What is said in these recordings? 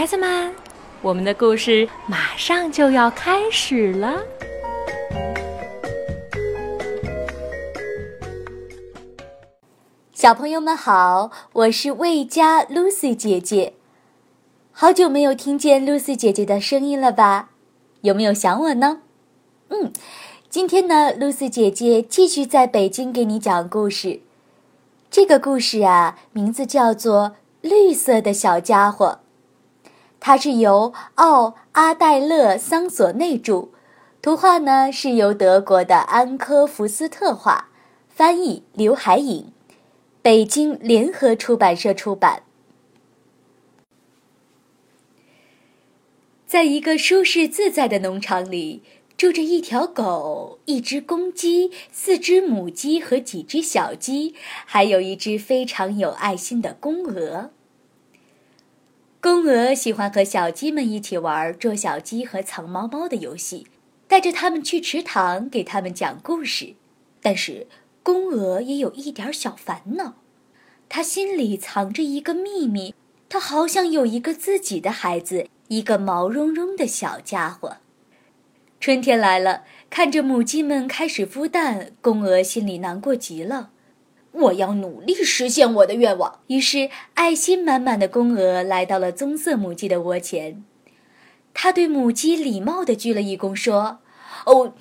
孩子们，我们的故事马上就要开始了。小朋友们好，我是魏佳 Lucy 姐姐。好久没有听见 Lucy 姐姐的声音了吧？有没有想我呢？嗯，今天呢，Lucy 姐姐继续在北京给你讲故事。这个故事啊，名字叫做《绿色的小家伙》，它是由奥阿黛勒桑索内著，图画呢是由德国的安科福斯特画，翻译刘海颖，北京联合出版社出版。在一个舒适自在的农场里，住着一条狗、一只公鸡、四只母鸡和几只小鸡，还有一只非常有爱心的公鹅。公鹅喜欢和小鸡们一起玩捉小鸡和藏猫猫的游戏，带着它们去池塘给它们讲故事。但是，公鹅也有一点小烦恼，它心里藏着一个秘密，它好想有一个自己的孩子。一个毛茸茸的小家伙。春天来了，看着母鸡们开始孵蛋，公鹅心里难过极了。我要努力实现我的愿望。于是，爱心满满的公鹅来到了棕色母鸡的窝前，他对母鸡礼貌地鞠了一躬，说：“哦，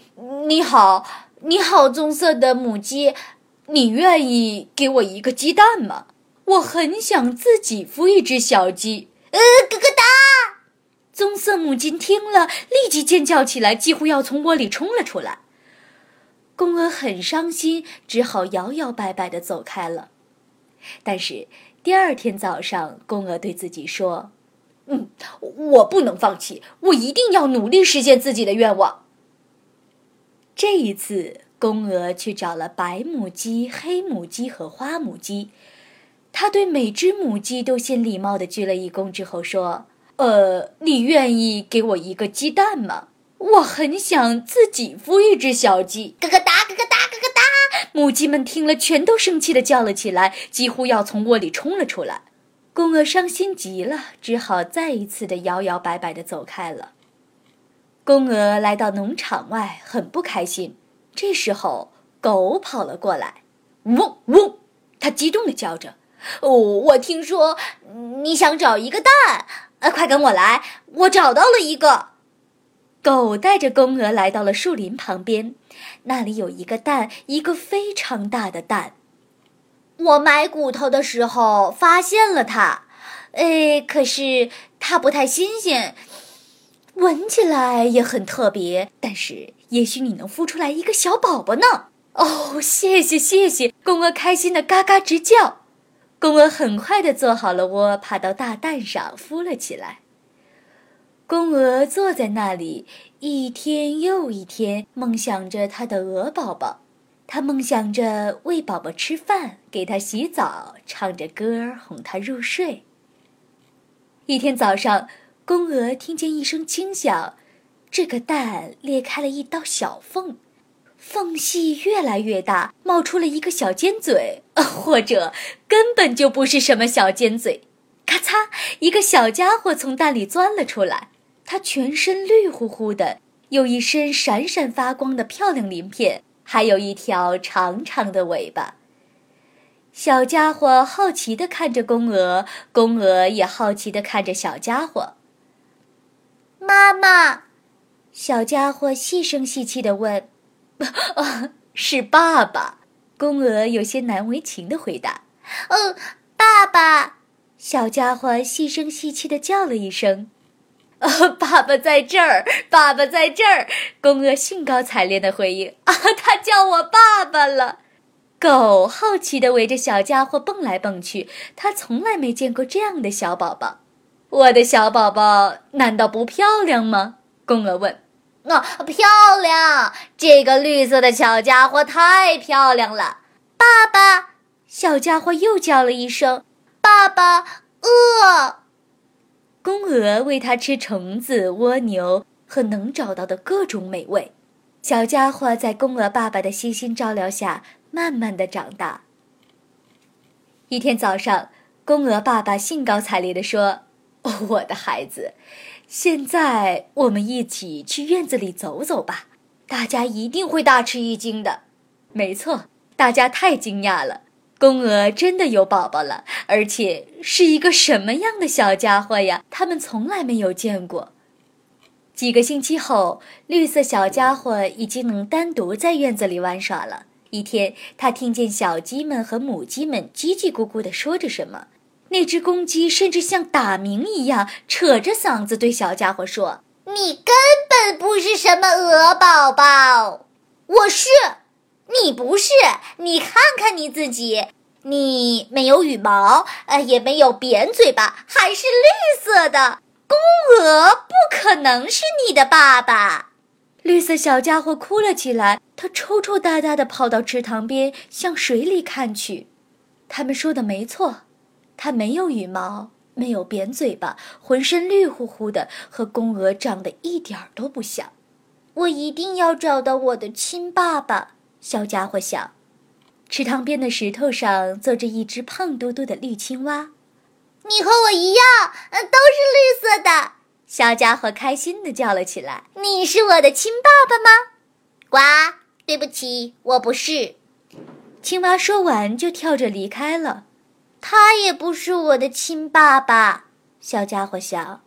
你好，你好，棕色的母鸡，你愿意给我一个鸡蛋吗？我很想自己孵一只小鸡。”呃，咯咯哒。棕色母鸡听了，立即尖叫起来，几乎要从窝里冲了出来。公鹅很伤心，只好摇摇摆摆地走开了。但是第二天早上，公鹅对自己说：“嗯，我不能放弃，我一定要努力实现自己的愿望。”这一次，公鹅去找了白母鸡、黑母鸡和花母鸡，他对每只母鸡都先礼貌地鞠了一躬，之后说。呃，你愿意给我一个鸡蛋吗？我很想自己孵一只小鸡。咯咯哒，咯咯哒，咯咯哒！母鸡们听了，全都生气的叫了起来，几乎要从窝里冲了出来。公鹅伤心极了，只好再一次的摇摇摆摆的走开了。公鹅来到农场外，很不开心。这时候，狗跑了过来，嗡嗡，它激动的叫着：“哦，我听说你想找一个蛋。”呃，快跟我来！我找到了一个。狗带着公鹅来到了树林旁边，那里有一个蛋，一个非常大的蛋。我买骨头的时候发现了它，哎，可是它不太新鲜，闻起来也很特别。但是也许你能孵出来一个小宝宝呢。哦，谢谢谢谢！公鹅开心的嘎嘎直叫。公鹅很快的做好了窝，爬到大蛋上孵了起来。公鹅坐在那里，一天又一天，梦想着它的鹅宝宝。它梦想着喂宝宝吃饭，给它洗澡，唱着歌哄它入睡。一天早上，公鹅听见一声轻响，这个蛋裂开了一道小缝。缝隙越来越大，冒出了一个小尖嘴，或者根本就不是什么小尖嘴。咔嚓，一个小家伙从蛋里钻了出来。它全身绿乎乎的，有一身闪闪发光的漂亮鳞片，还有一条长长的尾巴。小家伙好奇地看着公鹅，公鹅也好奇地看着小家伙。妈妈，小家伙细声细气地问。哦，是爸爸。公鹅有些难为情的回答：“哦，爸爸。”小家伙细声细气的叫了一声：“哦，爸爸在这儿，爸爸在这儿。”公鹅兴高采烈的回应：“啊，他叫我爸爸了。”狗好奇的围着小家伙蹦来蹦去，它从来没见过这样的小宝宝。我的小宝宝难道不漂亮吗？公鹅问。啊，漂亮！这个绿色的小家伙太漂亮了。爸爸，小家伙又叫了一声：“爸爸，饿。”公鹅喂它吃虫子、蜗牛和能找到的各种美味。小家伙在公鹅爸爸的悉心照料下，慢慢的长大。一天早上，公鹅爸爸兴高采烈地说：“哦我的孩子，现在我们一起去院子里走走吧，大家一定会大吃一惊的。没错，大家太惊讶了，公鹅真的有宝宝了，而且是一个什么样的小家伙呀？他们从来没有见过。几个星期后，绿色小家伙已经能单独在院子里玩耍了。一天，他听见小鸡们和母鸡们叽叽咕咕地说着什么。那只公鸡甚至像打鸣一样，扯着嗓子对小家伙说：“你根本不是什么鹅宝宝，我是，你不是。你看看你自己，你没有羽毛，呃，也没有扁嘴巴，还是绿色的。公鹅不可能是你的爸爸。”绿色小家伙哭了起来，他抽抽搭搭地跑到池塘边，向水里看去。他们说的没错。它没有羽毛，没有扁嘴巴，浑身绿乎乎的，和公鹅长得一点儿都不像。我一定要找到我的亲爸爸，小家伙想。池塘边的石头上坐着一只胖嘟嘟的绿青蛙。你和我一样，都是绿色的。小家伙开心地叫了起来：“你是我的亲爸爸吗？”呱，对不起，我不是。青蛙说完就跳着离开了。他也不是我的亲爸爸，小家伙想。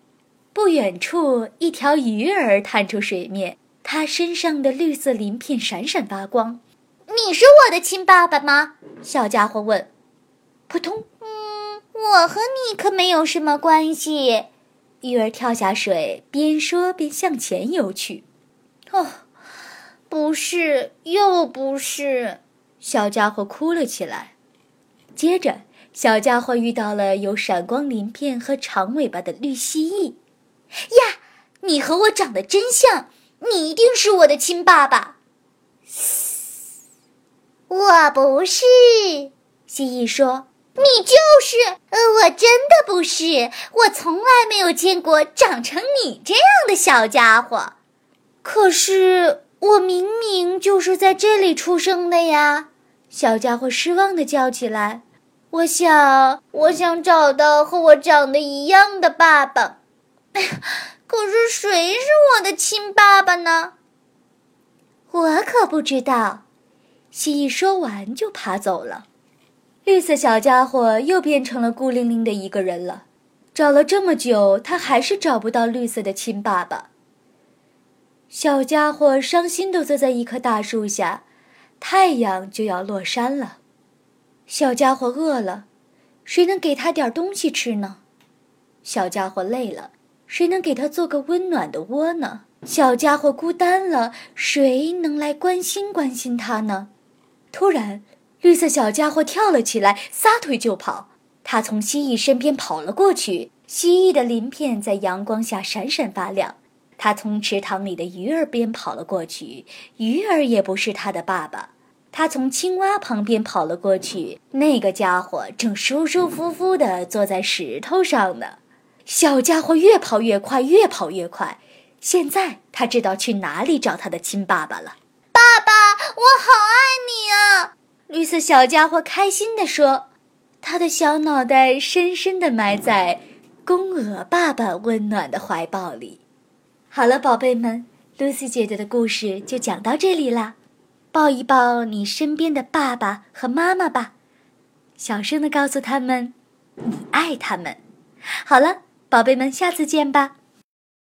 不远处，一条鱼儿探出水面，它身上的绿色鳞片闪闪发光。你是我的亲爸爸吗？小家伙问。扑通，嗯，我和你可没有什么关系。鱼儿跳下水，边说边向前游去。哦，不是，又不是。小家伙哭了起来。接着。小家伙遇到了有闪光鳞片和长尾巴的绿蜥蜴，呀，你和我长得真像，你一定是我的亲爸爸。我不是，蜥蜴说，你就是呃，我真的不是，我从来没有见过长成你这样的小家伙。可是我明明就是在这里出生的呀！小家伙失望地叫起来。我想，我想找到和我长得一样的爸爸。可是谁是我的亲爸爸呢？我可不知道。蜥蜴说完就爬走了。绿色小家伙又变成了孤零零的一个人了。找了这么久，他还是找不到绿色的亲爸爸。小家伙伤心地坐在一棵大树下，太阳就要落山了。小家伙饿了，谁能给他点东西吃呢？小家伙累了，谁能给他做个温暖的窝呢？小家伙孤单了，谁能来关心关心他呢？突然，绿色小家伙跳了起来，撒腿就跑。他从蜥蜴身边跑了过去，蜥蜴的鳞片在阳光下闪闪发亮。他从池塘里的鱼儿边跑了过去，鱼儿也不是他的爸爸。他从青蛙旁边跑了过去，那个家伙正舒舒服服地坐在石头上呢。小家伙越跑越快，越跑越快。现在他知道去哪里找他的亲爸爸了。爸爸，我好爱你啊！绿色小家伙开心地说，他的小脑袋深深地埋在公鹅爸爸温暖的怀抱里。好了，宝贝们，Lucy 姐姐的故事就讲到这里啦。抱一抱你身边的爸爸和妈妈吧，小声地告诉他们，你爱他们。好了，宝贝们，下次见吧。